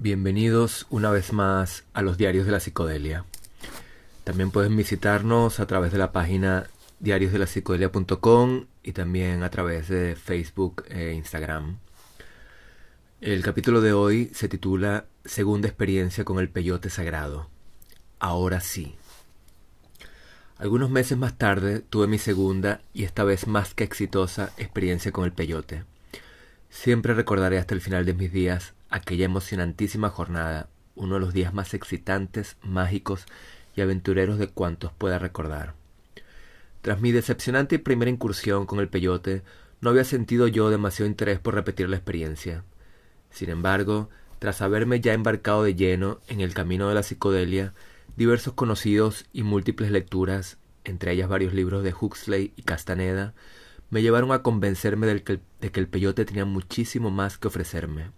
Bienvenidos una vez más a los diarios de la psicodelia. También pueden visitarnos a través de la página diariosdelapsicodelia.com y también a través de Facebook e Instagram. El capítulo de hoy se titula Segunda experiencia con el peyote sagrado. Ahora sí. Algunos meses más tarde tuve mi segunda y esta vez más que exitosa experiencia con el peyote. Siempre recordaré hasta el final de mis días aquella emocionantísima jornada, uno de los días más excitantes, mágicos y aventureros de cuantos pueda recordar. Tras mi decepcionante primera incursión con el peyote, no había sentido yo demasiado interés por repetir la experiencia. Sin embargo, tras haberme ya embarcado de lleno en el camino de la psicodelia, diversos conocidos y múltiples lecturas, entre ellas varios libros de Huxley y Castaneda, me llevaron a convencerme de que, de que el peyote tenía muchísimo más que ofrecerme.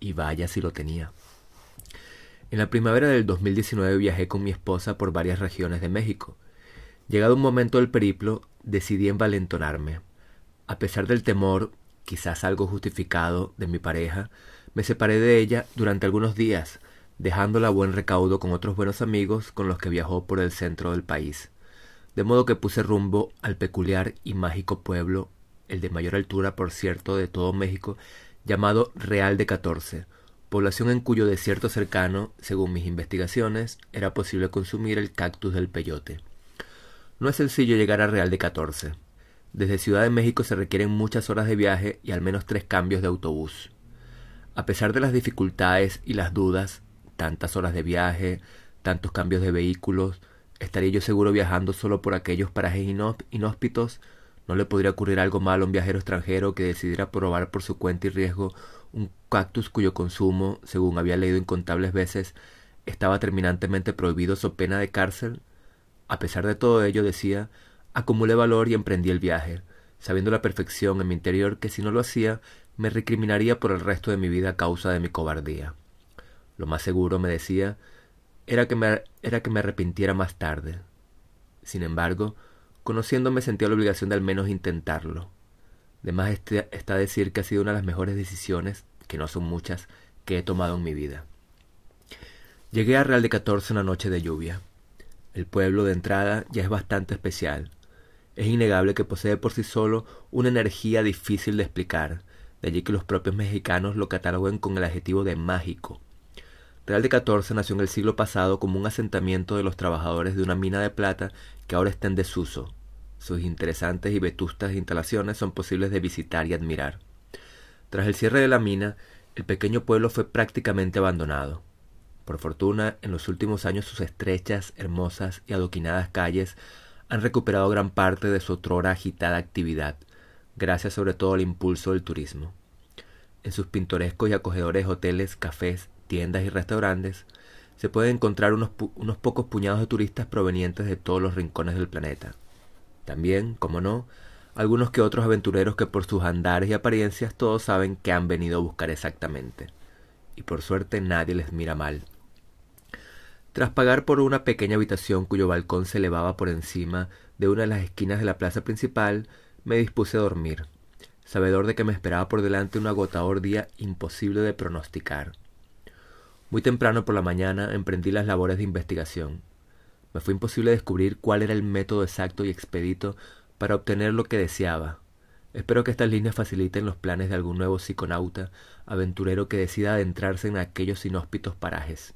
Y vaya si lo tenía. En la primavera del 2019 viajé con mi esposa por varias regiones de México. Llegado un momento del periplo, decidí envalentonarme. A pesar del temor, quizás algo justificado, de mi pareja, me separé de ella durante algunos días, dejándola a buen recaudo con otros buenos amigos con los que viajó por el centro del país. De modo que puse rumbo al peculiar y mágico pueblo, el de mayor altura, por cierto, de todo México, llamado Real de Catorce, población en cuyo desierto cercano, según mis investigaciones, era posible consumir el cactus del peyote. No es sencillo llegar a Real de Catorce. Desde Ciudad de México se requieren muchas horas de viaje y al menos tres cambios de autobús. A pesar de las dificultades y las dudas, tantas horas de viaje, tantos cambios de vehículos, estaría yo seguro viajando solo por aquellos parajes inhóspitos, no le podría ocurrir algo malo a un viajero extranjero que decidiera probar por su cuenta y riesgo un cactus cuyo consumo, según había leído incontables veces, estaba terminantemente prohibido so pena de cárcel. A pesar de todo ello, decía, acumulé valor y emprendí el viaje, sabiendo la perfección en mi interior que si no lo hacía, me recriminaría por el resto de mi vida a causa de mi cobardía. Lo más seguro, me decía, era que me, era que me arrepintiera más tarde. Sin embargo, conociéndome sentía la obligación de al menos intentarlo. Además este, está decir que ha sido una de las mejores decisiones, que no son muchas, que he tomado en mi vida. Llegué a Real de Catorce una noche de lluvia. El pueblo de entrada ya es bastante especial. Es innegable que posee por sí solo una energía difícil de explicar, de allí que los propios mexicanos lo cataloguen con el adjetivo de mágico. Real de Catorce nació en el siglo pasado como un asentamiento de los trabajadores de una mina de plata que ahora está en desuso. Sus interesantes y vetustas instalaciones son posibles de visitar y admirar. Tras el cierre de la mina, el pequeño pueblo fue prácticamente abandonado. Por fortuna, en los últimos años sus estrechas, hermosas y adoquinadas calles han recuperado gran parte de su otrora agitada actividad, gracias sobre todo al impulso del turismo. En sus pintorescos y acogedores hoteles, cafés, tiendas y restaurantes, se pueden encontrar unos, unos, pocos puñados de turistas provenientes de todos los rincones del planeta. También, como no, algunos que otros aventureros que por sus andares y apariencias todos saben que han venido a buscar exactamente. Y por suerte nadie les mira mal. Tras pagar por una pequeña habitación cuyo balcón se elevaba por encima de una de las esquinas de la plaza principal, me dispuse a dormir, sabedor de que me esperaba por delante un agotador día imposible de pronosticar. Muy temprano por la mañana emprendí las labores de investigación. Me fue imposible descubrir cuál era el método exacto y expedito para obtener lo que deseaba. Espero que estas líneas faciliten los planes de algún nuevo psiconauta, aventurero que decida adentrarse en aquellos inhóspitos parajes.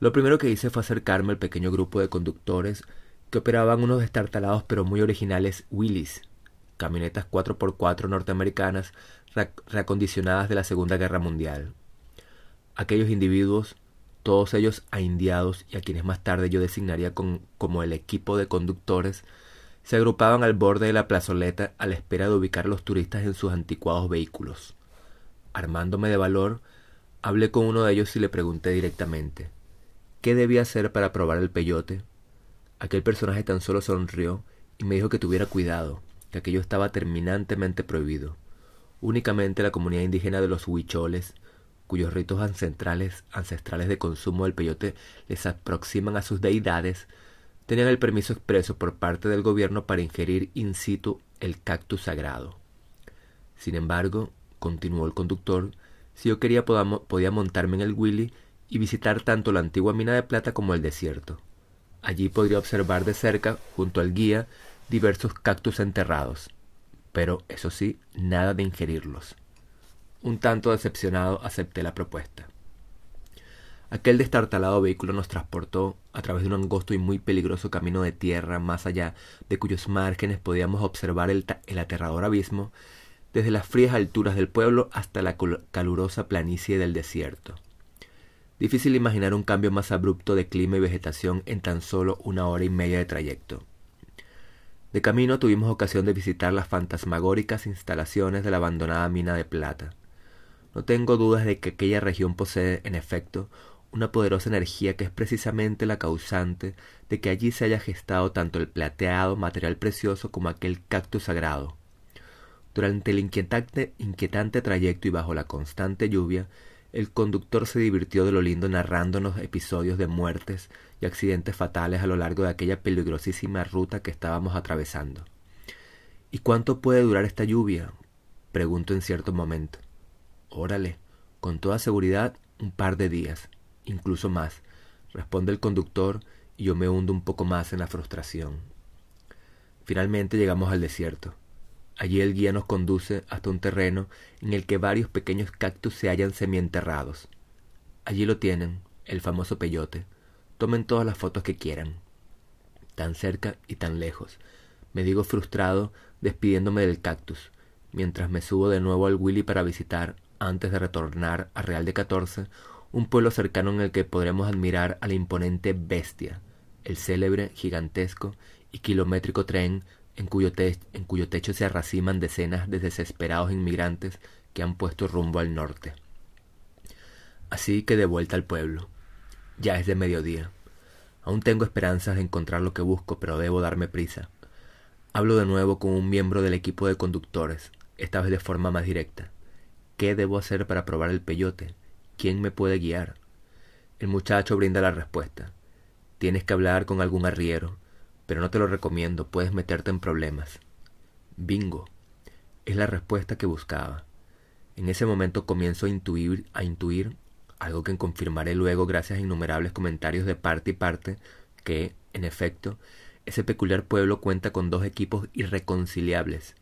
Lo primero que hice fue acercarme al pequeño grupo de conductores que operaban unos destartalados pero muy originales Willys, camionetas 4x4 norteamericanas reacondicionadas de la Segunda Guerra Mundial. Aquellos individuos todos ellos indiados y a quienes más tarde yo designaría como el equipo de conductores, se agrupaban al borde de la plazoleta a la espera de ubicar a los turistas en sus anticuados vehículos. Armándome de valor, hablé con uno de ellos y le pregunté directamente ¿qué debía hacer para probar el peyote? Aquel personaje tan solo sonrió y me dijo que tuviera cuidado, que aquello estaba terminantemente prohibido. Únicamente la comunidad indígena de los huicholes cuyos ritos ancestrales, ancestrales de consumo del peyote les aproximan a sus deidades, tenían el permiso expreso por parte del gobierno para ingerir in situ el cactus sagrado. Sin embargo, continuó el conductor, Si yo quería podía montarme en el Willy y visitar tanto la antigua mina de plata como el desierto. Allí podría observar de cerca, junto al guía, diversos cactus enterrados, pero eso sí, nada de ingerirlos. Un tanto decepcionado acepté la propuesta. Aquel destartalado vehículo nos transportó a través de un angosto y muy peligroso camino de tierra más allá de cuyos márgenes podíamos observar el, aterrador abismo desde las frías alturas del pueblo hasta la calurosa planicie del desierto. Difícil imaginar un cambio más abrupto de clima y vegetación en tan solo una hora y media de trayecto. De camino tuvimos ocasión de visitar las fantasmagóricas instalaciones de la abandonada mina de plata. No tengo dudas de que aquella región posee, en efecto, una poderosa energía que es precisamente la causante de que allí se haya gestado tanto el plateado material precioso como aquel cactus sagrado. Durante el inquietante, inquietante trayecto y bajo la constante lluvia, el conductor se divirtió de lo lindo narrándonos episodios de muertes y accidentes fatales a lo largo de aquella peligrosísima ruta que estábamos atravesando. ¿Y cuánto puede durar esta lluvia? pregunto en cierto momento. Órale, con toda seguridad, un par de días incluso más, responde el conductor y yo me hundo un poco más en la frustración. Finalmente llegamos al desierto. Allí el guía nos conduce hasta un terreno en el que varios pequeños cactus se hallan semienterrados. Allí lo tienen, el famoso peyote. Tomen todas las fotos que quieran. Tan cerca y tan lejos. Me digo frustrado despidiéndome del cactus, mientras me subo de nuevo al Willy para visitar, antes de retornar a Real de Catorce, un pueblo cercano en el que podremos admirar a la imponente bestia, el célebre, gigantesco y kilométrico tren en cuyo, en cuyo techo se arraciman decenas de desesperados inmigrantes que han puesto rumbo al norte. Así que de vuelta al pueblo. Ya es de mediodía. Aún tengo esperanzas de encontrar lo que busco, pero debo darme prisa. Hablo de nuevo con un miembro del equipo de conductores, esta vez de forma más directa. ¿Qué debo hacer para probar el peyote? ¿Quién me puede guiar? El muchacho brinda la respuesta. Tienes que hablar con algún arriero, pero no te lo recomiendo, puedes meterte en problemas. Bingo. Es la respuesta que buscaba. En ese momento comienzo a intuir, a intuir algo que confirmaré luego gracias a innumerables comentarios de parte y parte, que, en efecto, ese peculiar pueblo cuenta con dos equipos irreconciliables.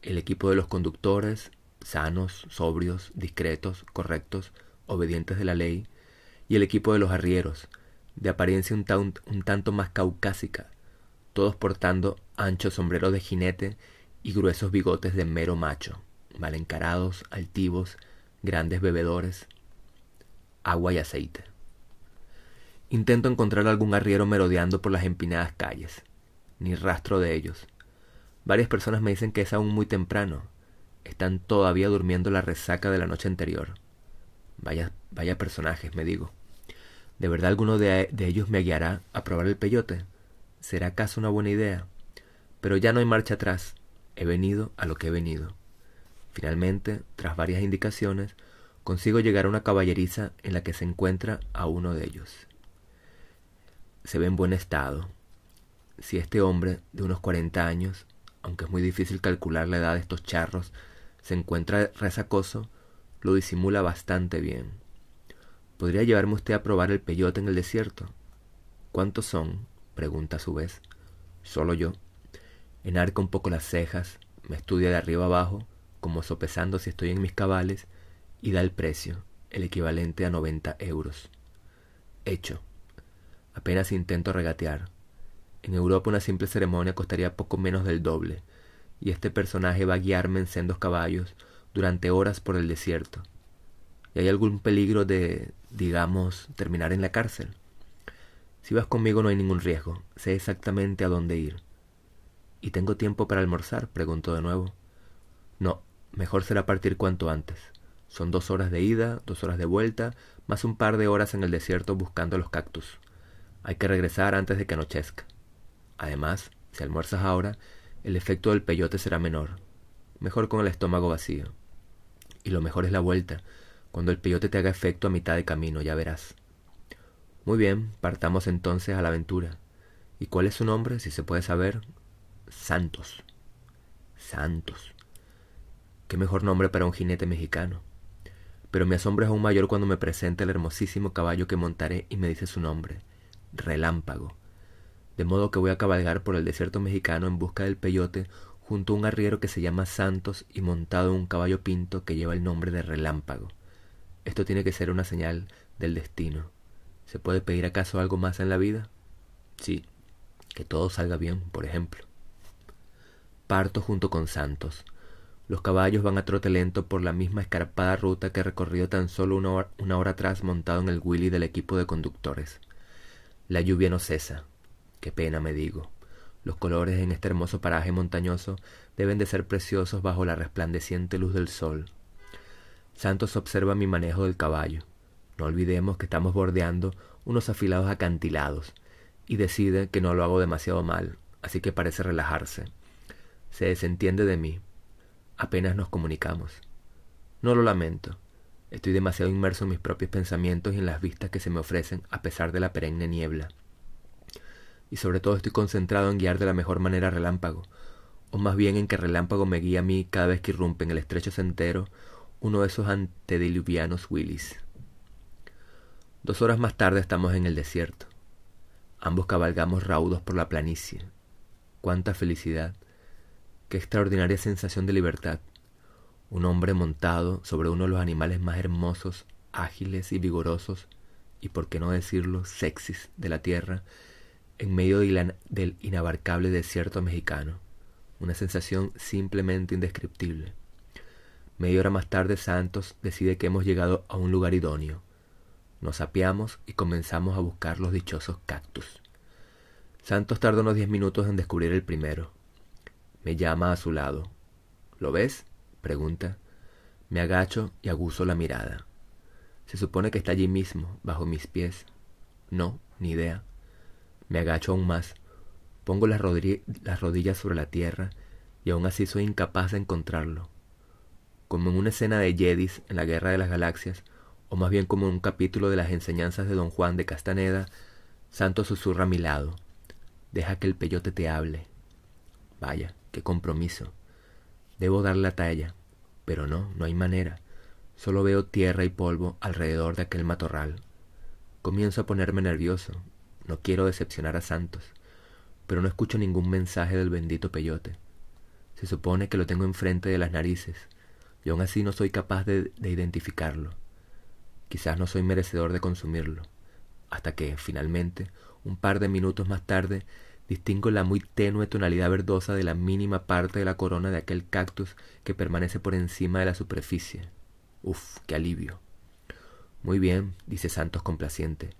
El equipo de los conductores, sanos, sobrios, discretos, correctos, obedientes de la ley, y el equipo de los arrieros, de apariencia un, tanto más caucásica, todos portando anchos sombreros de jinete y gruesos bigotes de mero macho, mal encarados, altivos, grandes bebedores, agua y aceite. Intento encontrar algún arriero merodeando por las empinadas calles, ni rastro de ellos. Varias personas me dicen que es aún muy temprano, están todavía durmiendo la resaca de la noche anterior. Vaya, vaya personajes, me digo. ¿De verdad alguno de, de ellos me guiará a probar el peyote? ¿Será acaso una buena idea? Pero ya no hay marcha atrás. He venido a lo que he venido. Finalmente, tras varias indicaciones, consigo llegar a una caballeriza en la que se encuentra a uno de ellos. Se ve en buen estado. Si este hombre, de unos cuarenta años, aunque es muy difícil calcular la edad de estos charros, se encuentra resacoso, lo disimula bastante bien. ¿Podría llevarme usted a probar el peyote en el desierto? ¿Cuántos son? pregunta a su vez. Solo yo. Enarca un poco las cejas, me estudia de arriba abajo, como sopesando si estoy en mis cabales, y da el precio, el equivalente a noventa euros. Hecho. Apenas intento regatear. En Europa una simple ceremonia costaría poco menos del doble, y este personaje va a guiarme en sendos caballos durante horas por el desierto. ¿Y hay algún peligro de, digamos, terminar en la cárcel? Si vas conmigo no hay ningún riesgo, sé exactamente a dónde ir. ¿Y tengo tiempo para almorzar? preguntó de nuevo. No, mejor será partir cuanto antes. Son dos horas de ida, dos horas de vuelta, más un par de horas en el desierto buscando los cactus. Hay que regresar antes de que anochezca. Además, si almuerzas ahora, el efecto del peyote será menor. Mejor con el estómago vacío. Y lo mejor es la vuelta, cuando el peyote te haga efecto a mitad de camino, ya verás. Muy bien, partamos entonces a la aventura. ¿Y cuál es su nombre, si se puede saber? Santos. Santos. Qué mejor nombre para un jinete mexicano. pero mi asombro es aún mayor cuando me presenta el hermosísimo caballo que montaré y me dice su nombre, Relámpago. De modo que voy a cabalgar por el desierto mexicano en busca del peyote junto a un arriero que se llama Santos y montado en un caballo pinto que lleva el nombre de Relámpago. Esto tiene que ser una señal del destino. ¿Se puede pedir acaso algo más en la vida? Sí, que todo salga bien, por ejemplo. Parto junto con Santos. Los caballos van a trote lento por la misma escarpada ruta que he recorrido tan solo una hora, una hora atrás montado en el Willy del equipo de conductores. La lluvia no cesa. Qué pena, me digo. Los colores en este hermoso paraje montañoso deben de ser preciosos bajo la resplandeciente luz del sol. Santos observa mi manejo del caballo. No olvidemos que estamos bordeando unos afilados acantilados y decide que no lo hago demasiado mal, así que parece relajarse. Se desentiende de mí. Apenas nos comunicamos. No lo lamento. Estoy demasiado inmerso en mis propios pensamientos y en las vistas que se me ofrecen a pesar de la perenne niebla. Y sobre todo estoy concentrado en guiar de la mejor manera Relámpago, o más bien en que Relámpago me guíe a mí cada vez que irrumpe en el estrecho sendero uno de esos antediluvianos Willis. Dos horas más tarde estamos en el desierto. Ambos cabalgamos raudos por la planicie. Cuánta felicidad, qué extraordinaria sensación de libertad. Un hombre montado sobre uno de los animales más hermosos, ágiles y vigorosos, y por qué no decirlo, sexys de la tierra, en medio del inabarcable desierto mexicano. Una sensación simplemente indescriptible. Media hora más tarde Santos decide que hemos llegado a un lugar idóneo. Nos apeamos y comenzamos a buscar los dichosos cactus. Santos tarda unos diez minutos en descubrir el primero. Me llama a su lado. ¿Lo ves? pregunta. Me agacho y aguzo la mirada. Se supone que está allí mismo, bajo mis pies. No, ni idea. Me agacho aún más. Pongo las, las rodillas sobre la tierra y aún así soy incapaz de encontrarlo. Como en una escena de Jedis en la Guerra de las Galaxias, o más bien como un capítulo de las enseñanzas de don Juan de Castaneda, Santo susurra a mi lado. Deja que el peyote te hable. Vaya, qué compromiso. Debo dar la talla, pero no, no hay manera. Solo veo tierra y polvo alrededor de aquel matorral. Comienzo a ponerme nervioso. No quiero decepcionar a Santos, pero no escucho ningún mensaje del bendito peyote. Se supone que lo tengo enfrente de las narices, y aún así no soy capaz de, de identificarlo. Quizás no soy merecedor de consumirlo, hasta que, finalmente, un par de minutos más tarde, distingo la muy tenue tonalidad verdosa de la mínima parte de la corona de aquel cactus que permanece por encima de la superficie. Uf, qué alivio. Muy bien, dice Santos complaciente,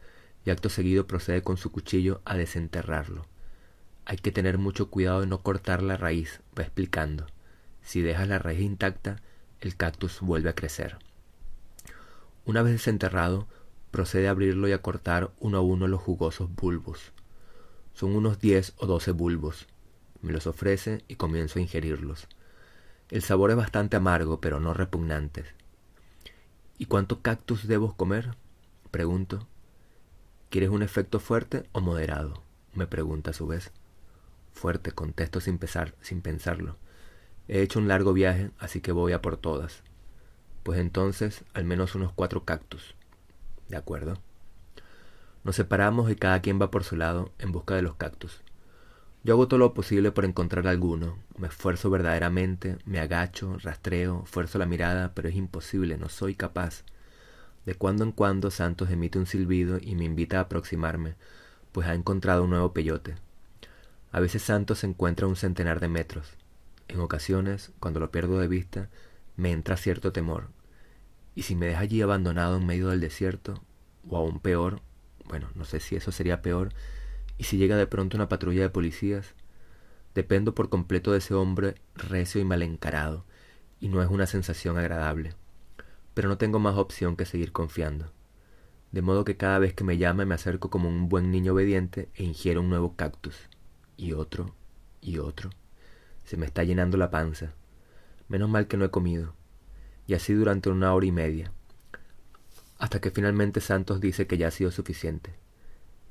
y acto seguido procede con su cuchillo a desenterrarlo. Hay que tener mucho cuidado de no cortar la raíz, va explicando. Si dejas la raíz intacta, el cactus vuelve a crecer. Una vez desenterrado, procede a abrirlo y a cortar uno a uno los jugosos bulbos. Son unos diez o doce bulbos. Me los ofrece y comienzo a ingerirlos. El sabor es bastante amargo, pero no repugnante. ¿Y cuánto cactus debo comer? Pregunto. ¿Quieres un efecto fuerte o moderado? Me pregunta a su vez. Fuerte, contesto sin, pesar, sin pensarlo. He hecho un largo viaje, así que voy a por todas. Pues entonces, al menos unos cuatro cactus. ¿De acuerdo? Nos separamos y cada quien va por su lado en busca de los cactus. Yo hago todo lo posible por encontrar alguno. Me esfuerzo verdaderamente, me agacho, rastreo, fuerzo la mirada, pero es imposible, no soy capaz. De cuando en cuando Santos emite un silbido y me invita a aproximarme, pues ha encontrado un nuevo peyote. A veces Santos se encuentra a un centenar de metros. En ocasiones, cuando lo pierdo de vista, me entra cierto temor, y si me deja allí abandonado en medio del desierto, o aún peor, bueno, no sé si eso sería peor, y si llega de pronto una patrulla de policías, dependo por completo de ese hombre recio y mal encarado, y no es una sensación agradable. Pero no tengo más opción que seguir confiando. De modo que cada vez que me llama me acerco como un buen niño obediente e ingiero un nuevo cactus, y otro, y otro. Se me está llenando la panza. Menos mal que no he comido y así durante una hora y media, hasta que finalmente Santos dice que ya ha sido suficiente.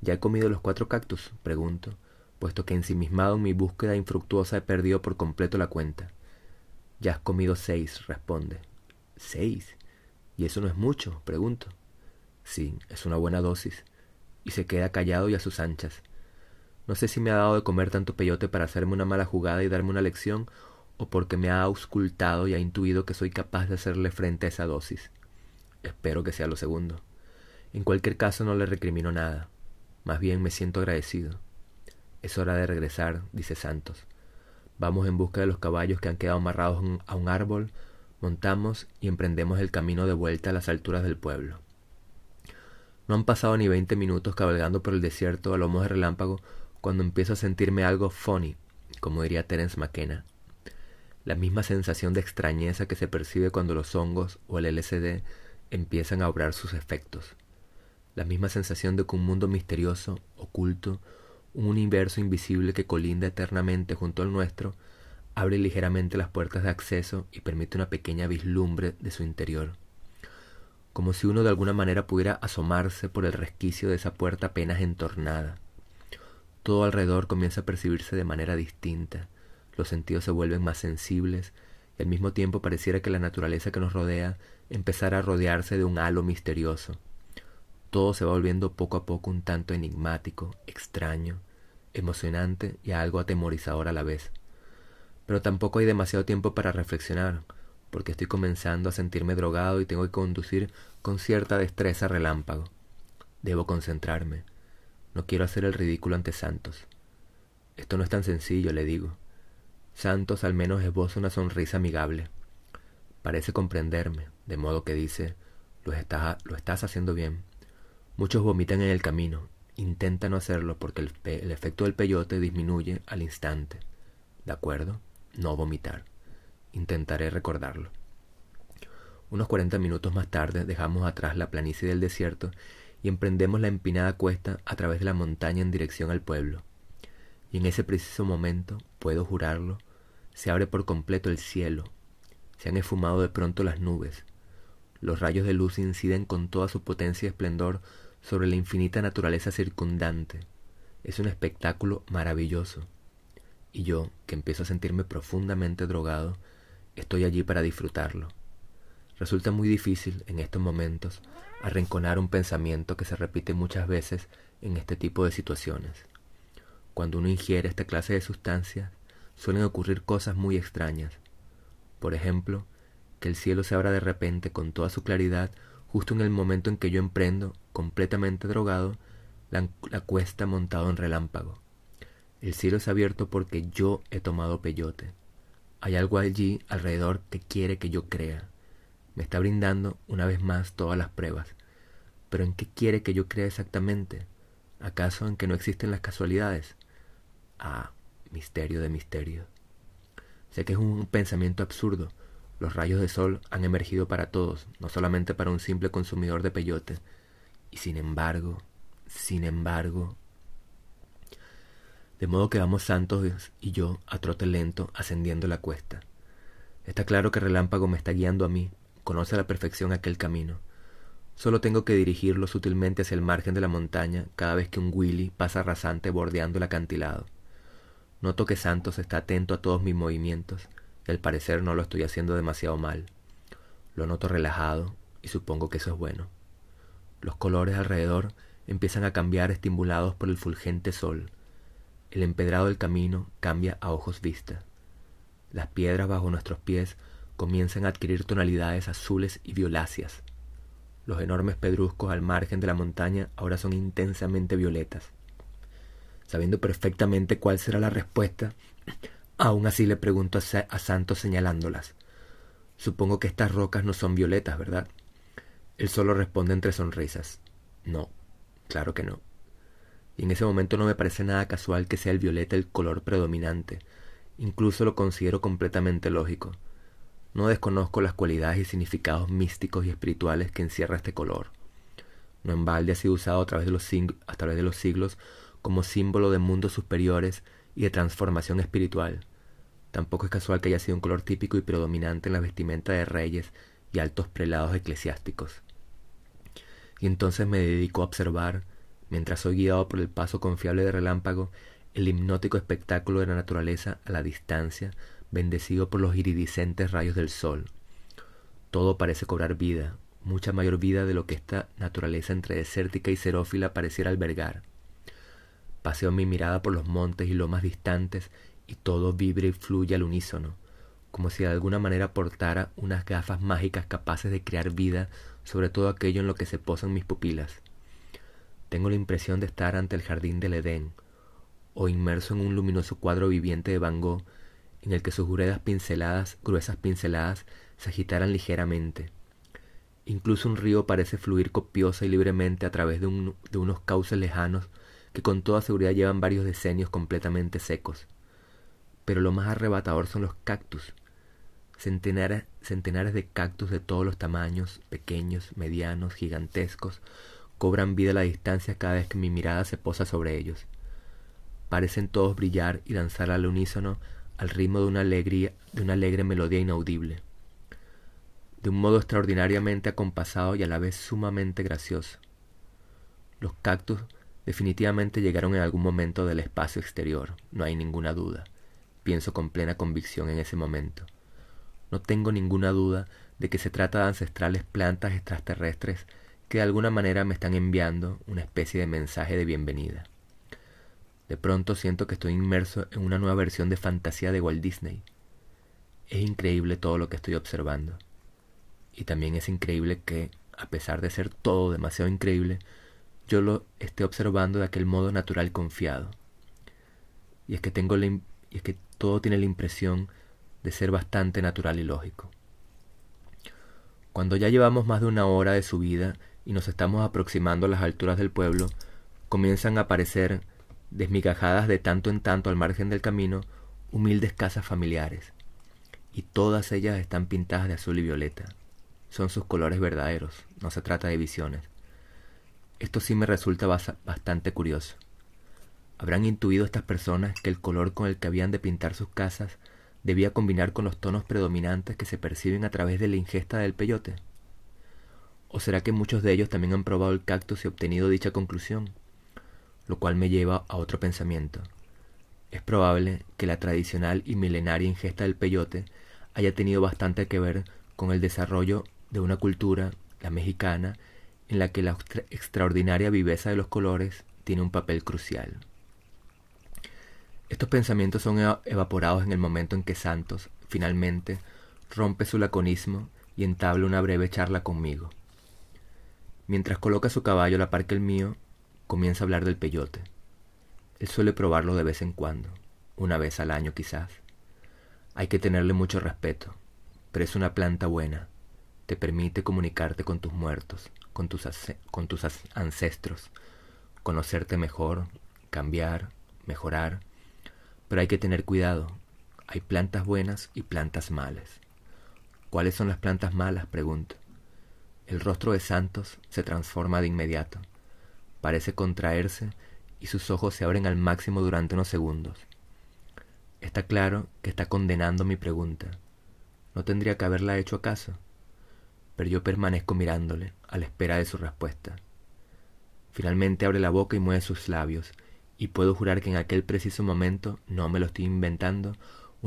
¿Ya he comido los cuatro cactus? pregunto, puesto que ensimismado en mi búsqueda infructuosa he perdido por completo la cuenta. Ya has comido seis, responde. ¿Seis? ¿Y eso no es mucho? pregunto. Sí, es una buena dosis. Y se queda callado y a sus anchas. No sé si me ha dado de comer tanto peyote para hacerme una mala jugada y darme una lección, o porque me ha auscultado y ha intuido que soy capaz de hacerle frente a esa dosis. Espero que sea lo segundo. En cualquier caso no le recrimino nada. Más bien me siento agradecido. Es hora de regresar, dice Santos. Vamos en busca de los caballos que han quedado amarrados a un árbol, montamos y emprendemos el camino de vuelta a las alturas del pueblo. No han pasado ni veinte minutos cabalgando por el desierto a lomos de relámpago cuando empiezo a sentirme algo funny, como diría Terence McKenna. La misma sensación de extrañeza que se percibe cuando los hongos o el LSD empiezan a obrar sus efectos. La misma sensación de que un mundo misterioso, oculto, un universo invisible que colinda eternamente junto al nuestro, abre ligeramente las puertas de acceso y permite una pequeña vislumbre de su interior. Como si uno de alguna manera pudiera asomarse por el resquicio de esa puerta apenas entornada. Todo alrededor comienza a percibirse de manera distinta, los sentidos se vuelven más sensibles y al mismo tiempo pareciera que la naturaleza que nos rodea empezara a rodearse de un halo misterioso. Todo se va volviendo poco a poco un tanto enigmático, extraño, emocionante y algo atemorizador a la vez. Pero tampoco hay demasiado tiempo para reflexionar, porque estoy comenzando a sentirme drogado y tengo que conducir con cierta destreza relámpago. Debo concentrarme. No quiero hacer el ridículo ante Santos. Esto no es tan sencillo, le digo. Santos al menos esboza una sonrisa amigable. Parece comprenderme, de modo que dice, lo estás, lo estás haciendo bien. Muchos vomitan en el camino. Intenta no hacerlo porque el, el efecto del peyote disminuye al instante. ¿De acuerdo? No vomitar. Intentaré recordarlo. Unos cuarenta minutos más tarde dejamos atrás la planicie del desierto y emprendemos la empinada cuesta a través de la montaña en dirección al pueblo. Y en ese preciso momento, puedo jurarlo, se abre por completo el cielo. Se han esfumado de pronto las nubes. Los rayos de luz inciden con toda su potencia y esplendor sobre la infinita naturaleza circundante. Es un espectáculo maravilloso. Y yo, que empiezo a sentirme profundamente drogado, estoy allí para disfrutarlo. Resulta muy difícil en estos momentos arrinconar un pensamiento que se repite muchas veces en este tipo de situaciones. Cuando uno ingiere esta clase de sustancias, suelen ocurrir cosas muy extrañas. Por ejemplo, que el cielo se abra de repente con toda su claridad justo en el momento en que yo emprendo, completamente drogado, la, cuesta montado en relámpago. El cielo es abierto porque yo he tomado peyote. Hay algo allí alrededor que quiere que yo crea. Me está brindando una vez más todas las pruebas. Pero ¿en qué quiere que yo crea exactamente? ¿Acaso en que no existen las casualidades? Ah, misterio de misterio. Sé que es un pensamiento absurdo, los rayos de sol han emergido para todos, no solamente para un simple consumidor de peyote. Y sin embargo, sin embargo... De modo que vamos Santos y yo a trote lento ascendiendo la cuesta. Está claro que Relámpago me está guiando a mí, conoce a la perfección aquel camino. Solo tengo que dirigirlo sutilmente hacia el margen de la montaña cada vez que un Willy pasa rasante bordeando el acantilado. Noto que Santos está atento a todos mis movimientos al parecer no lo estoy haciendo demasiado mal. Lo noto relajado y supongo que eso es bueno. Los colores alrededor empiezan a cambiar estimulados por el fulgente sol. El empedrado del camino cambia a ojos vista. Las piedras bajo nuestros pies comienzan a adquirir tonalidades azules y violáceas. Los enormes pedruscos al margen de la montaña ahora son intensamente violetas. Sabiendo perfectamente cuál será la respuesta, Aún así le pregunto a Santos señalándolas. Supongo que estas rocas no son violetas, ¿verdad? Él solo responde entre sonrisas. No, claro que no. Y en ese momento no me parece nada casual que sea el violeta el color predominante. Incluso lo considero completamente lógico. No desconozco las cualidades y significados místicos y espirituales que encierra este color. No en balde ha sido usado a través de los, a través de los siglos como símbolo de mundos superiores y de transformación espiritual. Tampoco es casual que haya sido un color típico y predominante en la vestimenta de reyes y altos prelados eclesiásticos. Y entonces me dedico a observar, mientras soy guiado por el paso confiable de relámpago, el hipnótico espectáculo de la naturaleza a la distancia, bendecido por los iridiscentes rayos del sol. Todo parece cobrar vida, mucha mayor vida de lo que esta naturaleza entre desértica y xerófila pareciera albergar. Paseo mi mirada por los montes y lomas distantes y todo vibra y fluye al unísono, como si de alguna manera portara unas gafas mágicas capaces de crear vida sobre todo aquello en lo que se posan mis pupilas. Tengo la impresión de estar ante el jardín del Edén, o inmerso en un luminoso cuadro viviente de Van Gogh, en el que sus gruesas pinceladas, gruesas pinceladas se agitaran ligeramente. Incluso un río parece fluir copiosa y libremente a través de, de unos cauces lejanos que con toda seguridad llevan varios decenios completamente secos. Pero lo más arrebatador son los cactus, Centenares, centenares de cactus de todos los tamaños, pequeños, medianos, gigantescos, cobran vida la distancia cada vez que mi mirada se posa sobre ellos. Parecen todos brillar y danzar al unísono al ritmo de una, alegría, de una alegre melodía inaudible, de un modo extraordinariamente acompasado y a la vez sumamente gracioso. Los cactus definitivamente llegaron en algún momento del espacio exterior, no hay ninguna duda. Pienso con plena convicción en ese momento. No tengo ninguna duda de que se trata de ancestrales plantas extraterrestres que de alguna manera me están enviando una especie de mensaje de bienvenida. De pronto siento que estoy inmerso en una nueva versión de fantasía de Walt Disney. Es increíble todo lo que estoy observando. Y también es increíble que, a pesar de ser todo demasiado increíble, yo lo esté observando de aquel modo natural confiado. Y es que tengo la y es que todo tiene la impresión de ser bastante natural y lógico. Cuando ya llevamos más de una hora de subida y nos estamos aproximando a las alturas del pueblo, comienzan a aparecer, desmigajadas de tanto en tanto al margen del camino, humildes casas familiares, y todas ellas están pintadas de azul y violeta. Son sus colores verdaderos, no se trata de visiones. Esto sí me resulta bastante curioso. ¿Habrán intuido estas personas que el color con el que habían de pintar sus casas debía combinar con los tonos predominantes que se perciben a través de la ingesta del peyote? ¿O será que muchos de ellos también han probado el cactus y obtenido dicha conclusión? Lo cual me lleva a otro pensamiento. Es probable que la tradicional y milenaria ingesta del peyote haya tenido bastante que ver con el desarrollo de una cultura, la mexicana, en la que la extraordinaria viveza de los colores tiene un papel crucial. Estos pensamientos son evaporados en el momento en que Santos, finalmente, rompe su laconismo y entabla una breve charla conmigo. Mientras coloca su caballo a la par que el mío, comienza a hablar del peyote. Él suele probarlo de vez en cuando, una vez al año quizás. Hay que tenerle mucho respeto, pero es una planta buena. Te permite comunicarte con tus muertos, con tus, con tus ancestros, conocerte mejor, cambiar, mejorar pero hay que tener cuidado. Hay plantas buenas y plantas malas. ¿Cuáles son las plantas malas? pregunto. El rostro de Santos se transforma de inmediato. Parece contraerse y sus ojos se abren al máximo durante unos segundos. Está claro que está condenando mi pregunta. ¿No tendría que haberla hecho acaso? Pero yo permanezco mirándole, a la espera de su respuesta. Finalmente abre la boca y mueve sus labios, y puedo jurar que en aquel preciso momento, no me lo estoy inventando,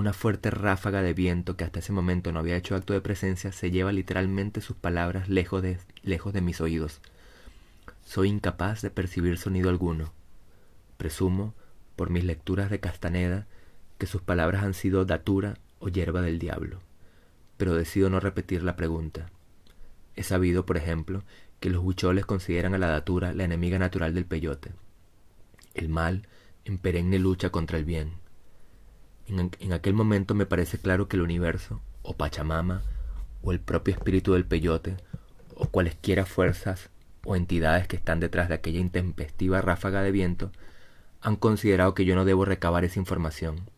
una fuerte ráfaga de viento que hasta ese momento no había hecho acto de presencia se lleva literalmente sus palabras lejos de, lejos de mis oídos. Soy incapaz de percibir sonido alguno. Presumo, por mis lecturas de Castaneda, que sus palabras han sido datura o hierba del diablo. Pero decido no repetir la pregunta. He sabido, por ejemplo, que los huicholes consideran a la datura la enemiga natural del peyote el mal en perenne lucha contra el bien. En, aquel momento me parece claro que el universo, o Pachamama, o el propio espíritu del peyote, o cualesquiera fuerzas o entidades que están detrás de aquella intempestiva ráfaga de viento, han considerado que yo no debo recabar esa información.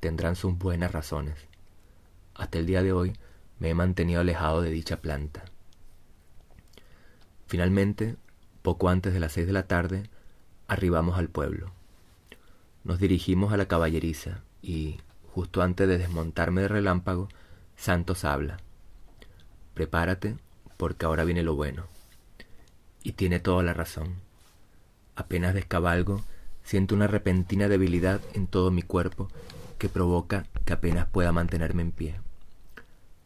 Tendrán sus buenas razones. Hasta el día de hoy me he mantenido alejado de dicha planta. Finalmente, poco antes de las seis de la tarde, Arribamos al pueblo. Nos dirigimos a la caballeriza y, justo antes de desmontarme de relámpago, Santos habla. Prepárate, porque ahora viene lo bueno. Y tiene toda la razón. Apenas descabalgo, siento una repentina debilidad en todo mi cuerpo que provoca que apenas pueda mantenerme en pie.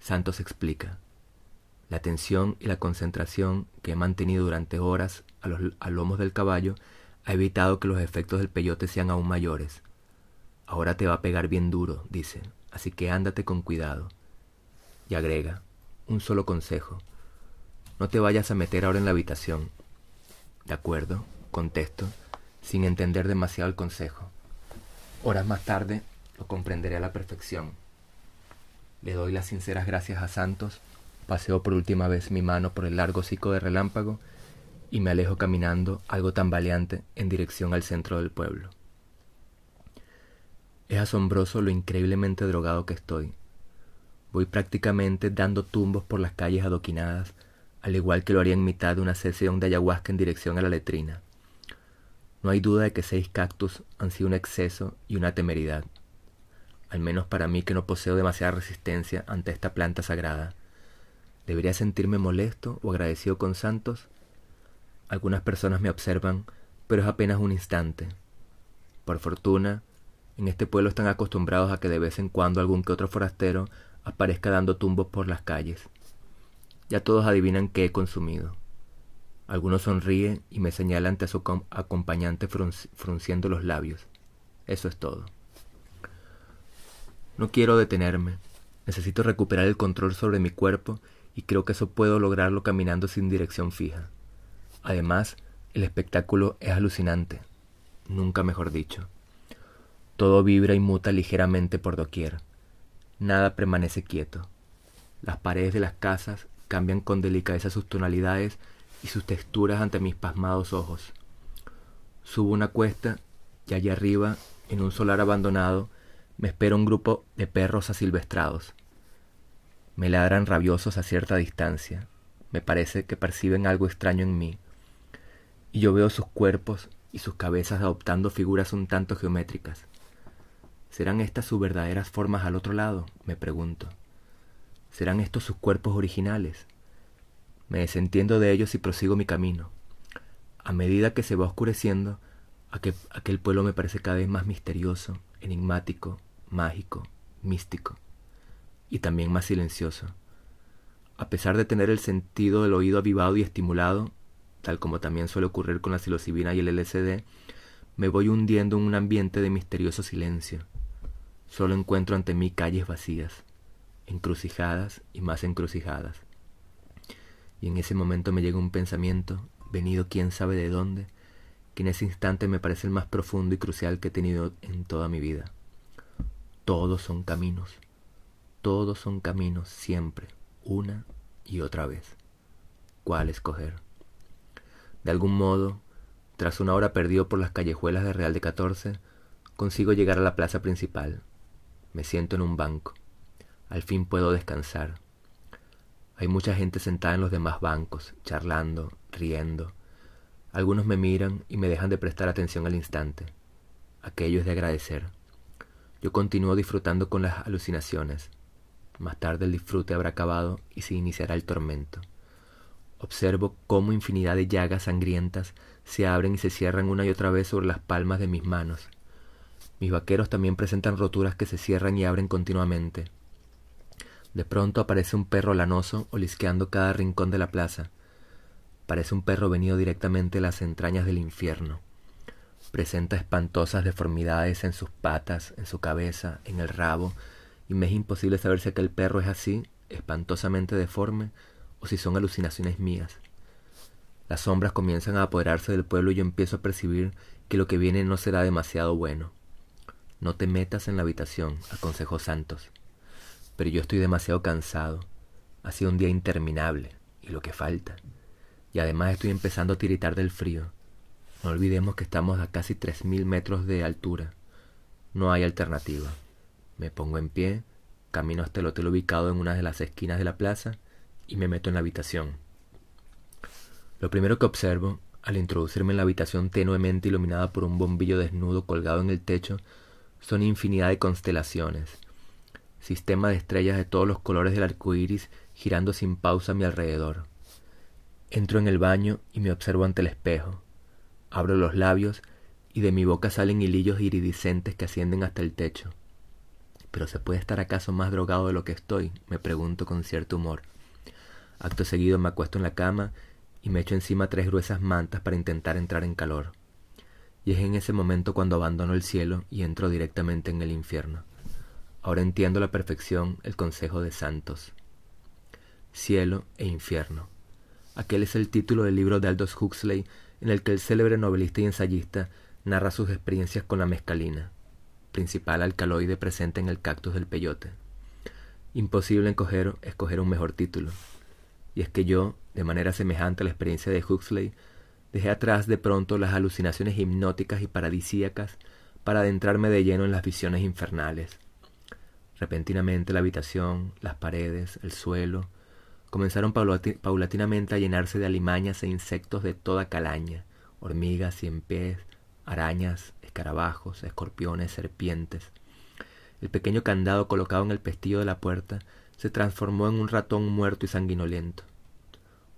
Santos explica. La tensión y la concentración que he mantenido durante horas a los a lomos del caballo ha evitado que los efectos del peyote sean aún mayores. Ahora te va a pegar bien duro, dice, así que ándate con cuidado. Y agrega, un solo consejo. No te vayas a meter ahora en la habitación. De acuerdo, contesto, sin entender demasiado el consejo. Horas más tarde lo comprenderé a la perfección. Le doy las sinceras gracias a Santos, paseo por última vez mi mano por el largo hocico de relámpago y me alejo caminando, algo tambaleante, en dirección al centro del pueblo. Es asombroso lo increíblemente drogado que estoy. Voy prácticamente dando tumbos por las calles adoquinadas, al igual que lo haría en mitad de una sesión de ayahuasca en dirección a la letrina. No hay duda de que seis cactus han sido un exceso y una temeridad, al menos para mí que no poseo demasiada resistencia ante esta planta sagrada. ¿Debería sentirme molesto o agradecido con Santos? Algunas personas me observan, pero es apenas un instante. Por fortuna, en este pueblo están acostumbrados a que de vez en cuando algún que otro forastero aparezca dando tumbos por las calles. Ya todos adivinan qué he consumido. Algunos sonríe y me señala ante su acompañante frunciendo los labios. Eso es todo. No quiero detenerme. Necesito recuperar el control sobre mi cuerpo y creo que eso puedo lograrlo caminando sin dirección fija. Además, el espectáculo es alucinante. Nunca mejor dicho. Todo vibra y muta ligeramente por doquier. Nada permanece quieto. Las paredes de las casas cambian con delicadeza sus tonalidades y sus texturas ante mis pasmados ojos. Subo una cuesta y allá arriba, en un solar abandonado, me espera un grupo de perros asilvestrados. Me ladran rabiosos a cierta distancia. Me parece que perciben algo extraño en mí. Y yo veo sus cuerpos y sus cabezas adoptando figuras un tanto geométricas. ¿Serán estas sus verdaderas formas al otro lado? me pregunto. ¿Serán estos sus cuerpos originales? Me desentiendo de ellos y prosigo mi camino. A medida que se va oscureciendo, aquel, aquel pueblo me parece cada vez más misterioso, enigmático, mágico, místico y también más silencioso. A pesar de tener el sentido del oído avivado y estimulado, tal como también suele ocurrir con la psilocibina y el LSD, me voy hundiendo en un ambiente de misterioso silencio. Solo encuentro ante mí calles vacías, encrucijadas y más encrucijadas. Y en ese momento me llega un pensamiento, venido quién sabe de dónde, que en ese instante me parece el más profundo y crucial que he tenido en toda mi vida. Todos son caminos, todos son caminos siempre, una y otra vez. ¿Cuál escoger? De algún modo, tras una hora perdido por las callejuelas de Real de Catorce, consigo llegar a la plaza principal. Me siento en un banco. Al fin puedo descansar. Hay mucha gente sentada en los demás bancos, charlando, riendo. Algunos me miran y me dejan de prestar atención al instante. Aquello es de agradecer. Yo continúo disfrutando con las alucinaciones. Más tarde el disfrute habrá acabado y se iniciará el tormento. Observo cómo infinidad de llagas sangrientas se abren y se cierran una y otra vez sobre las palmas de mis manos. Mis vaqueros también presentan roturas que se cierran y abren continuamente. De pronto aparece un perro lanoso olisqueando cada rincón de la plaza. Parece un perro venido directamente de las entrañas del infierno. Presenta espantosas deformidades en sus patas, en su cabeza, en el rabo, y me es imposible saber si aquel perro es así, espantosamente deforme, o si son alucinaciones mías. Las sombras comienzan a apoderarse del pueblo y yo empiezo a percibir que lo que viene no será demasiado bueno. No te metas en la habitación, aconsejó Santos. Pero yo estoy demasiado cansado. Ha sido un día interminable, y lo que falta. Y además estoy empezando a tiritar del frío. No olvidemos que estamos a casi tres mil metros de altura. No hay alternativa. Me pongo en pie, camino hasta el hotel ubicado en una de las esquinas de la plaza y me meto en la habitación. Lo primero que observo, al introducirme en la habitación tenuemente iluminada por un bombillo desnudo colgado en el techo, son infinidad de constelaciones, sistema de estrellas de todos los colores del arco iris girando sin pausa a mi alrededor. Entro en el baño y me observo ante el espejo. Abro los labios y de mi boca salen hilillos iridiscentes que ascienden hasta el techo. ¿Pero se puede estar acaso más drogado de lo que estoy? me pregunto con cierto humor. Acto seguido me acuesto en la cama y me echo encima tres gruesas mantas para intentar entrar en calor. Y es en ese momento cuando abandono el cielo y entro directamente en el infierno. Ahora entiendo a la perfección el consejo de santos. Cielo e infierno. Aquel es el título del libro de Aldous Huxley en el que el célebre novelista y ensayista narra sus experiencias con la mescalina, principal alcaloide presente en el cactus del peyote. Imposible escoger, escoger un mejor título. Y es que yo, de manera semejante a la experiencia de Huxley, dejé atrás de pronto las alucinaciones hipnóticas y paradisíacas para adentrarme de lleno en las visiones infernales. Repentinamente la habitación, las paredes, el suelo, comenzaron paulatinamente a llenarse de alimañas e insectos de toda calaña, hormigas, cien pies, arañas, escarabajos, escorpiones, serpientes. El pequeño candado colocado en el pestillo de la puerta se transformó en un ratón muerto y sanguinolento.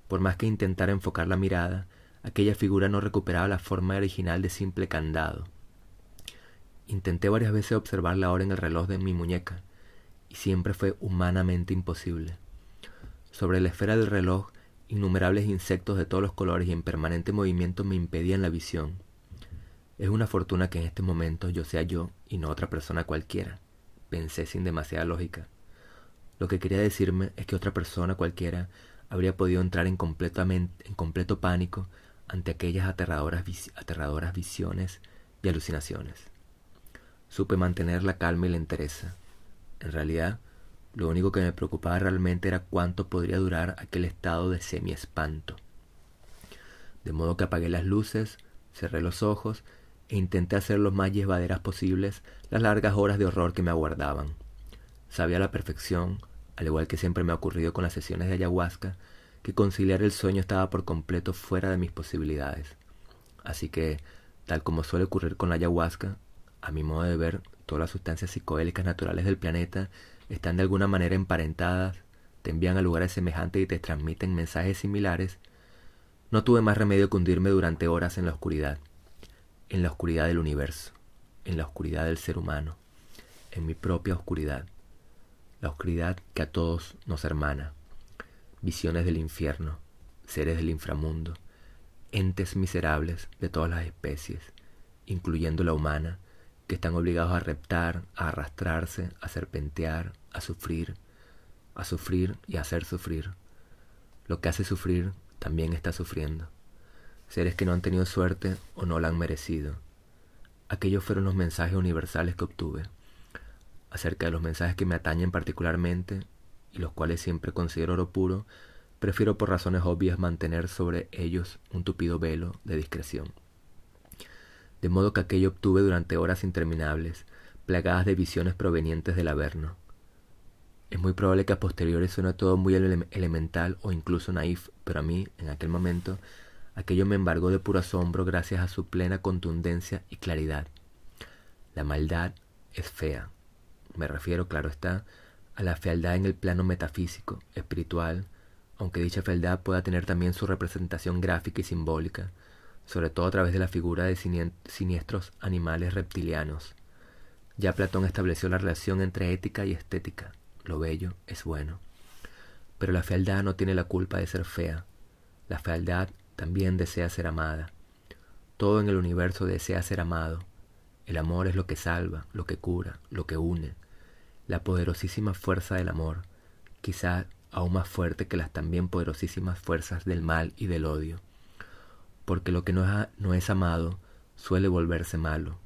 Por más que intentara enfocar la mirada, aquella figura no recuperaba la forma original de simple candado. Intenté varias veces observar la hora en el reloj de mi muñeca, y siempre fue humanamente imposible. Sobre la esfera del reloj, innumerables insectos de todos los colores y en permanente movimiento me impedían la visión. Es una fortuna que en este momento yo sea yo y no otra persona cualquiera, pensé sin demasiada lógica. Lo que quería decirme es que otra persona cualquiera habría podido entrar en, en completo pánico ante aquellas aterradoras, aterradoras visiones y alucinaciones. Supe mantener la calma y la entereza. En realidad, lo único que me preocupaba realmente era cuánto podría durar aquel estado de semi-espanto. De modo que apagué las luces, cerré los ojos e intenté hacer lo más llevaderas posibles las largas horas de horror que me aguardaban. Sabía a la perfección, al igual que siempre me ha ocurrido con las sesiones de ayahuasca, que conciliar el sueño estaba por completo fuera de mis posibilidades. Así que, tal como suele ocurrir con la ayahuasca, a mi modo de ver, todas las sustancias psicodélicas naturales del planeta están de alguna manera emparentadas, te envían a lugares semejantes y te transmiten mensajes similares, no tuve más remedio que hundirme durante horas en la oscuridad, en la oscuridad del universo, en la oscuridad del ser humano, en mi propia oscuridad, la oscuridad que a todos nos hermana, visiones del infierno, seres del inframundo, entes miserables de todas las especies, incluyendo la humana, que están obligados a reptar, a arrastrarse, a serpentear, a sufrir, a sufrir y a hacer sufrir. Lo que hace sufrir también está sufriendo. Seres que no han tenido suerte o no la han merecido. Aquellos fueron los mensajes universales que obtuve. Acerca de los mensajes que me atañen particularmente y los cuales siempre considero oro puro, prefiero por razones obvias mantener sobre ellos un tupido velo de discreción de modo que aquello obtuve durante horas interminables, plagadas de visiones provenientes del Averno. Es muy probable que a posteriori suene todo muy elemental o incluso naif, pero a mí, en aquel momento, aquello me embargó de puro asombro gracias a su plena contundencia y claridad. La maldad es fea. Me refiero, claro está, a la fealdad en el plano metafísico, espiritual, aunque dicha fealdad pueda tener también su representación gráfica y simbólica, sobre todo a través de la figura de siniestros animales reptilianos. Ya Platón estableció la relación entre ética y estética. Lo bello es bueno. Pero la fealdad no tiene la culpa de ser fea. La fealdad también desea ser amada. Todo en el universo desea ser amado. El amor es lo que salva, lo que cura, lo que une. La poderosísima fuerza del amor, quizá aún más fuerte que las también poderosísimas fuerzas del mal y del odio porque lo que no es, no es amado suele volverse malo.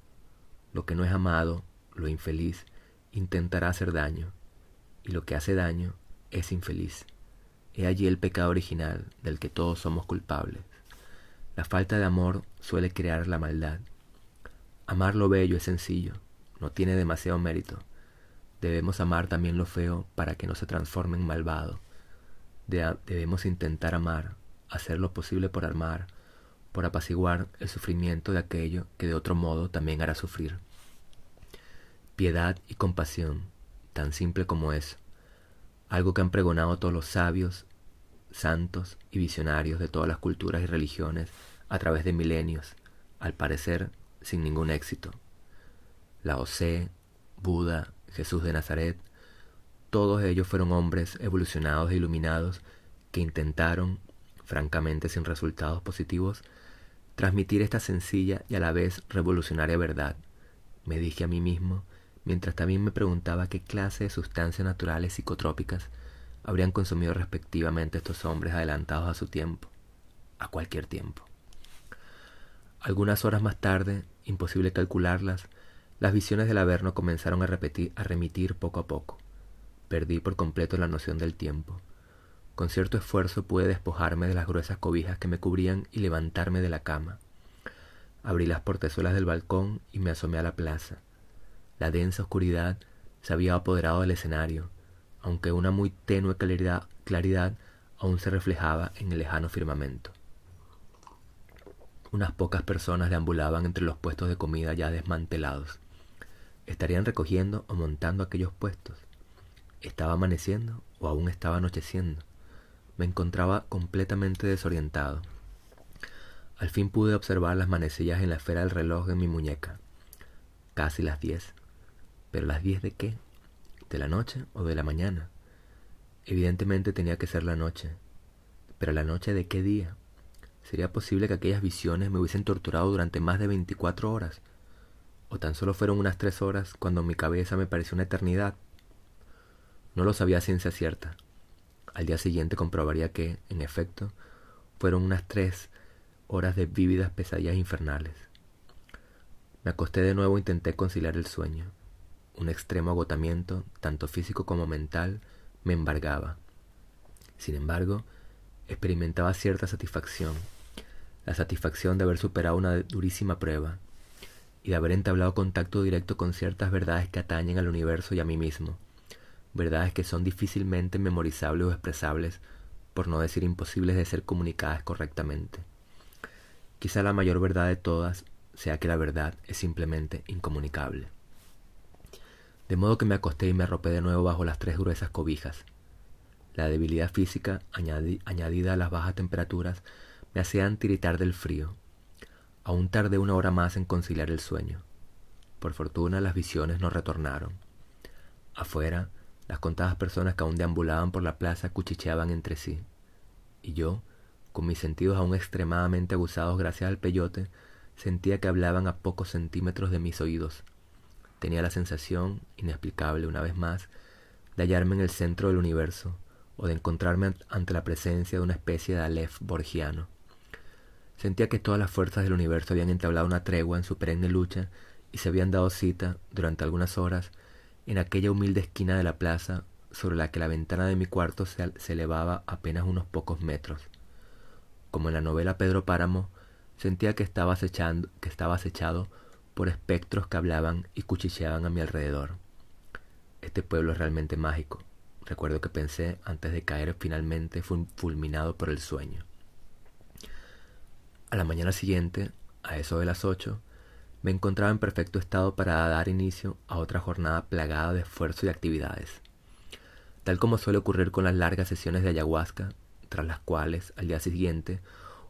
Lo que no es amado, lo infeliz, intentará hacer daño, y lo que hace daño es infeliz. He allí el pecado original del que todos somos culpables. La falta de amor suele crear la maldad. Amar lo bello es sencillo, no tiene demasiado mérito. Debemos amar también lo feo para que no se transforme en malvado. debemos intentar amar, hacer lo posible por amar, por apaciguar el sufrimiento de aquello que de otro modo también hará sufrir. Piedad y compasión, tan simple como es, algo que han pregonado todos los sabios, santos y visionarios de todas las culturas y religiones a través de milenios, al parecer sin ningún éxito. Lao Tse, Buda, Jesús de Nazaret, todos ellos fueron hombres evolucionados e iluminados que intentaron, francamente sin resultados positivos, transmitir esta sencilla y a la vez revolucionaria verdad. Me dije a mí mismo, mientras también me preguntaba qué clase de sustancias naturales psicotrópicas habrían consumido respectivamente estos hombres adelantados a su tiempo, a cualquier tiempo. Algunas horas más tarde, imposible calcularlas, las visiones del Averno comenzaron a repetir, a remitir poco a poco. Perdí por completo la noción del tiempo. Con cierto esfuerzo pude despojarme de las gruesas cobijas que me cubrían y levantarme de la cama. Abrí las portezuelas del balcón y me asomé a la plaza. La densa oscuridad se había apoderado del escenario, aunque una muy tenue claridad, claridad aún se reflejaba en el lejano firmamento. Unas pocas personas deambulaban entre los puestos de comida ya desmantelados. Estarían recogiendo o montando aquellos puestos. ¿Estaba amaneciendo o aún estaba anocheciendo? Me encontraba completamente desorientado. Al fin pude observar las manecillas en la esfera del reloj de mi muñeca. Casi las diez. ¿Pero las diez de qué? ¿De la noche o de la mañana? Evidentemente tenía que ser la noche. ¿Pero la noche de qué día? ¿Sería posible que aquellas visiones me hubiesen torturado durante más de veinticuatro horas? ¿O tan solo fueron unas tres horas cuando mi cabeza me pareció una eternidad? No lo sabía a ciencia cierta. Al día siguiente comprobaría que, en efecto, fueron unas tres horas de vívidas pesadillas infernales. Me acosté de nuevo e intenté conciliar el sueño. Un extremo agotamiento, tanto físico como mental, me embargaba. Sin embargo, experimentaba cierta satisfacción, la satisfacción de haber superado una durísima prueba y de haber entablado contacto directo con ciertas verdades que atañen al universo y a mí mismo, verdades que son difícilmente memorizables o expresables, por no decir imposibles de ser comunicadas correctamente. Quizá la mayor verdad de todas sea que la verdad es simplemente incomunicable. De modo que me acosté y me arropé de nuevo bajo las tres gruesas cobijas. La debilidad física, añadida a las bajas temperaturas, me hacían tiritar del frío. Aún tardé una hora más en conciliar el sueño. Por fortuna las visiones no retornaron. Afuera, las contadas personas que aún deambulaban por la plaza cuchicheaban entre sí. Y yo, con mis sentidos aún extremadamente abusados gracias al peyote, sentía que hablaban a pocos centímetros de mis oídos. Tenía la sensación, inexplicable una vez más, de hallarme en el centro del universo, o de encontrarme ante la presencia de una especie de Aleph borgiano. Sentía que todas las fuerzas del universo habían entablado una tregua en su perenne lucha y se habían dado cita, durante algunas horas, en aquella humilde esquina de la plaza sobre la que la ventana de mi cuarto se, elevaba apenas unos pocos metros. Como en la novela Pedro Páramo, sentía que estaba, acechando, que estaba acechado por espectros que hablaban y cuchicheaban a mi alrededor. Este pueblo es realmente mágico, recuerdo que pensé antes de caer finalmente fulminado por el sueño. A la mañana siguiente, a eso de las ocho, me encontraba en perfecto estado para dar inicio a otra jornada plagada de esfuerzo y actividades. Tal como suele ocurrir con las largas sesiones de ayahuasca, tras las cuales, al día siguiente,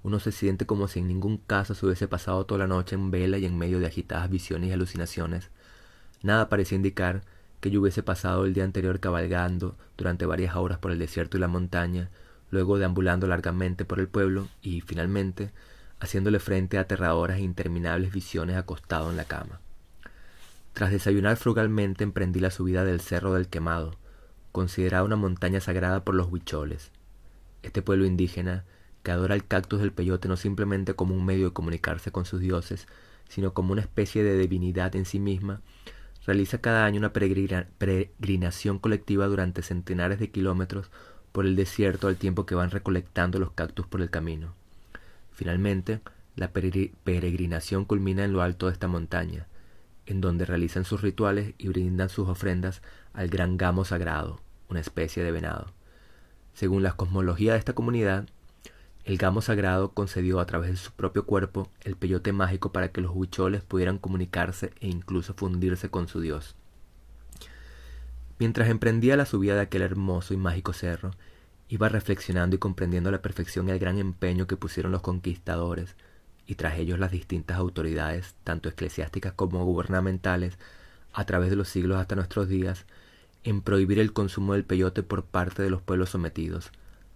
uno se siente como si en ningún caso se hubiese pasado toda la noche en vela y en medio de agitadas visiones y alucinaciones, nada parecía indicar que yo hubiese pasado el día anterior cabalgando durante varias horas por el desierto y la montaña, luego deambulando largamente por el pueblo y, finalmente, haciéndole frente a aterradoras e interminables visiones acostado en la cama. Tras desayunar frugalmente emprendí la subida del Cerro del Quemado, considerada una montaña sagrada por los huicholes. Este pueblo indígena, que adora el cactus del peyote no simplemente como un medio de comunicarse con sus dioses, sino como una especie de divinidad en sí misma, realiza cada año una peregrinación colectiva durante centenares de kilómetros por el desierto al tiempo que van recolectando los cactus por el camino. Finalmente, la peregrinación culmina en lo alto de esta montaña, en donde realizan sus rituales y brindan sus ofrendas al gran gamo sagrado, una especie de venado. Según la cosmología de esta comunidad, el gamo sagrado concedió a través de su propio cuerpo el peyote mágico para que los huicholes pudieran comunicarse e incluso fundirse con su dios. Mientras emprendía la subida de aquel hermoso y mágico cerro, Iba reflexionando y comprendiendo la perfección el gran empeño que pusieron los conquistadores, y tras ellos las distintas autoridades, tanto eclesiásticas como gubernamentales, a través de los siglos hasta nuestros días, en prohibir el consumo del peyote por parte de los pueblos sometidos,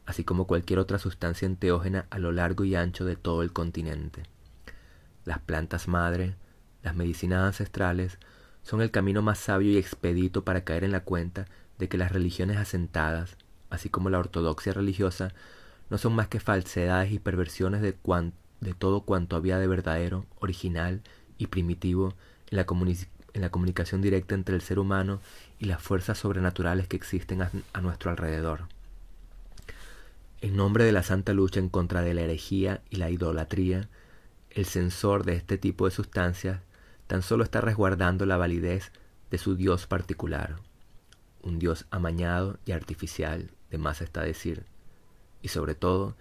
así como cualquier otra sustancia enteógena a lo largo y ancho de todo el continente. Las plantas madre, las medicinas ancestrales, son el camino más sabio y expedito para caer en la cuenta de que las religiones asentadas, así como la ortodoxia religiosa, no son más que falsedades y perversiones de, todo cuanto había de verdadero, original y primitivo en la, en la, comunicación directa entre el ser humano y las fuerzas sobrenaturales que existen a nuestro alrededor. En nombre de la santa lucha en contra de la herejía y la idolatría, el censor de este tipo de sustancias tan solo está resguardando la validez de su Dios particular, un Dios amañado y artificial, de más está decir, y sobre todo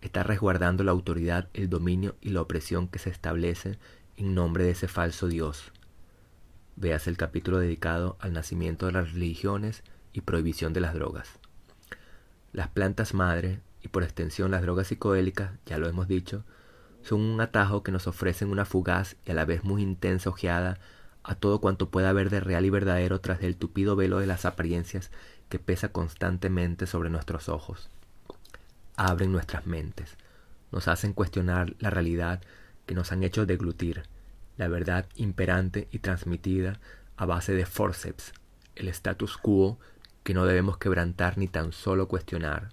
está resguardando la autoridad, el dominio y la opresión que se establece en nombre de ese falso Dios. Veas el capítulo dedicado al nacimiento de las religiones y prohibición de las drogas. Las plantas madre, y por extensión las drogas psicodélicas, ya lo hemos dicho, son un atajo que nos ofrecen una fugaz y a la vez muy intensa ojeada a todo cuanto pueda haber de real y verdadero tras el tupido velo de las apariencias que pesa constantemente sobre nuestros ojos. Abren nuestras mentes, nos hacen cuestionar la realidad que nos han hecho deglutir, la verdad imperante y transmitida a base de forceps, el status quo que no debemos quebrantar ni tan solo cuestionar.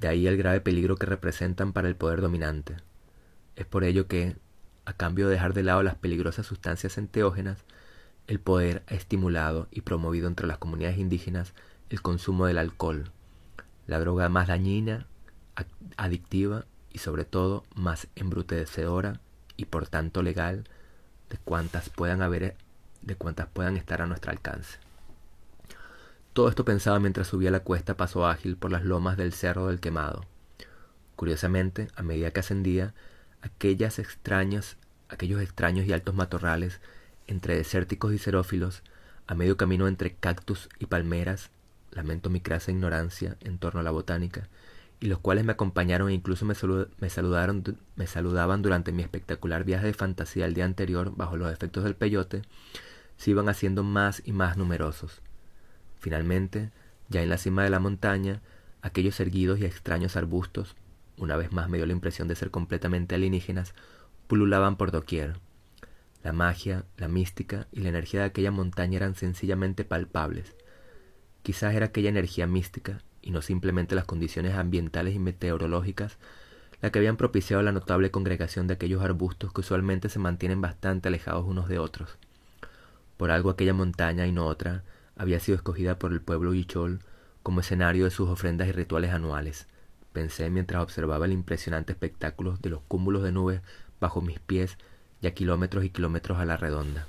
De ahí el grave peligro que representan para el poder dominante. Es por ello que, a cambio de dejar de lado las peligrosas sustancias enteógenas, el poder ha estimulado y promovido entre las comunidades indígenas el consumo del alcohol, la droga más dañina, adictiva y sobre todo más embrutecedora y por tanto legal de cuantas puedan haber de cuantas puedan estar a nuestro alcance. Todo esto pensaba mientras subía la cuesta paso ágil por las lomas del Cerro del Quemado. Curiosamente, a medida que ascendía, aquellas extrañas, aquellos extraños y altos matorrales, entre desérticos y xerófilos, a medio camino entre cactus y palmeras, lamento mi crasa ignorancia en torno a la botánica, y los cuales me acompañaron e incluso me, saludaron, me saludaban durante mi espectacular viaje de fantasía el día anterior bajo los efectos del peyote, se iban haciendo más y más numerosos. Finalmente, ya en la cima de la montaña, aquellos erguidos y extraños arbustos, una vez más me dio la impresión de ser completamente alienígenas, pululaban por doquier. La magia, la mística y la energía de aquella montaña eran sencillamente palpables. Quizás era aquella energía mística, y no simplemente las condiciones ambientales y meteorológicas, la que habían propiciado la notable congregación de aquellos arbustos que usualmente se mantienen bastante alejados unos de otros. Por algo aquella montaña y no otra había sido escogida por el pueblo Huichol como escenario de sus ofrendas y rituales anuales, pensé mientras observaba el impresionante espectáculo de los cúmulos de nubes bajo mis pies y a kilómetros y kilómetros a la redonda.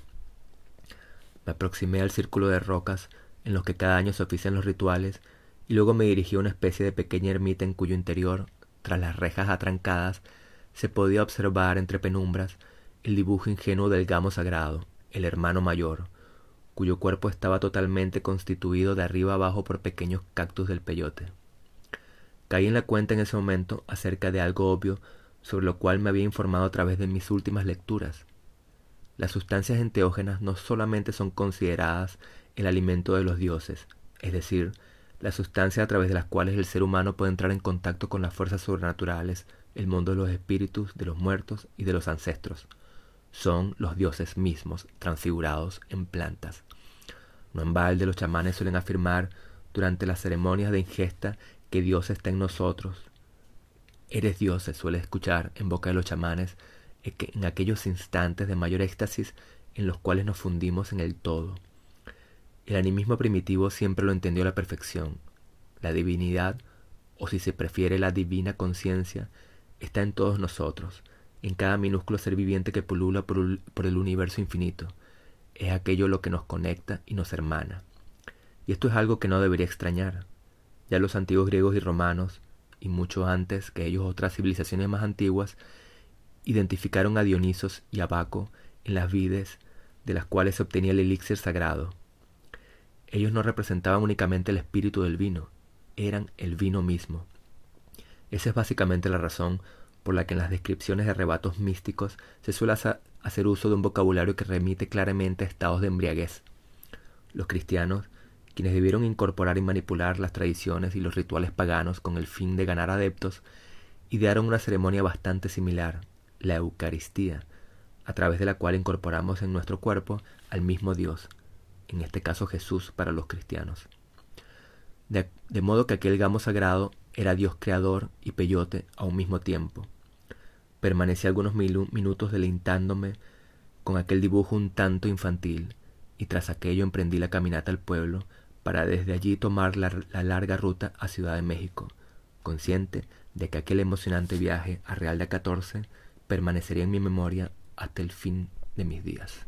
Me aproximé al círculo de rocas en los que cada año se ofician los rituales y luego me dirigí a una especie de pequeña ermita en cuyo interior, tras las rejas atrancadas, se podía observar entre penumbras el dibujo ingenuo del gamo sagrado, el hermano mayor, cuyo cuerpo estaba totalmente constituido de arriba abajo por pequeños cactus del peyote. Caí en la cuenta en ese momento acerca de algo obvio sobre lo cual me había informado a través de mis últimas lecturas. Las sustancias enteógenas no solamente son consideradas el alimento de los dioses, es decir, las sustancias a través de las cuales el ser humano puede entrar en contacto con las fuerzas sobrenaturales, el mundo de los espíritus, de los muertos y de los ancestros. Son los dioses mismos, transfigurados en plantas. No en balde los chamanes suelen afirmar durante las ceremonias de ingesta que Dios está en nosotros. Eres Dios se suele escuchar en boca de los chamanes en aquellos instantes de mayor éxtasis en los cuales nos fundimos en el todo. El animismo primitivo siempre lo entendió a la perfección. La divinidad, o si se prefiere la divina conciencia, está en todos nosotros, en cada minúsculo ser viviente que pulula por el universo infinito. Es aquello lo que nos conecta y nos hermana. Y esto es algo que no debería extrañar. Ya los antiguos griegos y romanos, y mucho antes que ellos otras civilizaciones más antiguas, identificaron a Dionisos y a Baco en las vides de las cuales se obtenía el elixir sagrado. Ellos no representaban únicamente el espíritu del vino, eran el vino mismo. Esa es básicamente la razón por la que en las descripciones de arrebatos místicos se suele hacer uso de un vocabulario que remite claramente a estados de embriaguez. Los cristianos quienes debieron incorporar y manipular las tradiciones y los rituales paganos con el fin de ganar adeptos, idearon una ceremonia bastante similar, la Eucaristía, a través de la cual incorporamos en nuestro cuerpo al mismo Dios, en este caso Jesús para los cristianos. De, modo que aquel gamo sagrado era Dios creador y peyote a un mismo tiempo. Permanecí algunos minutos deleitándome con aquel dibujo un tanto infantil, y tras aquello emprendí la caminata al pueblo para desde allí tomar la, la larga ruta a Ciudad de México, consciente de que aquel emocionante viaje a Real de 14 permanecería en mi memoria hasta el fin de mis días.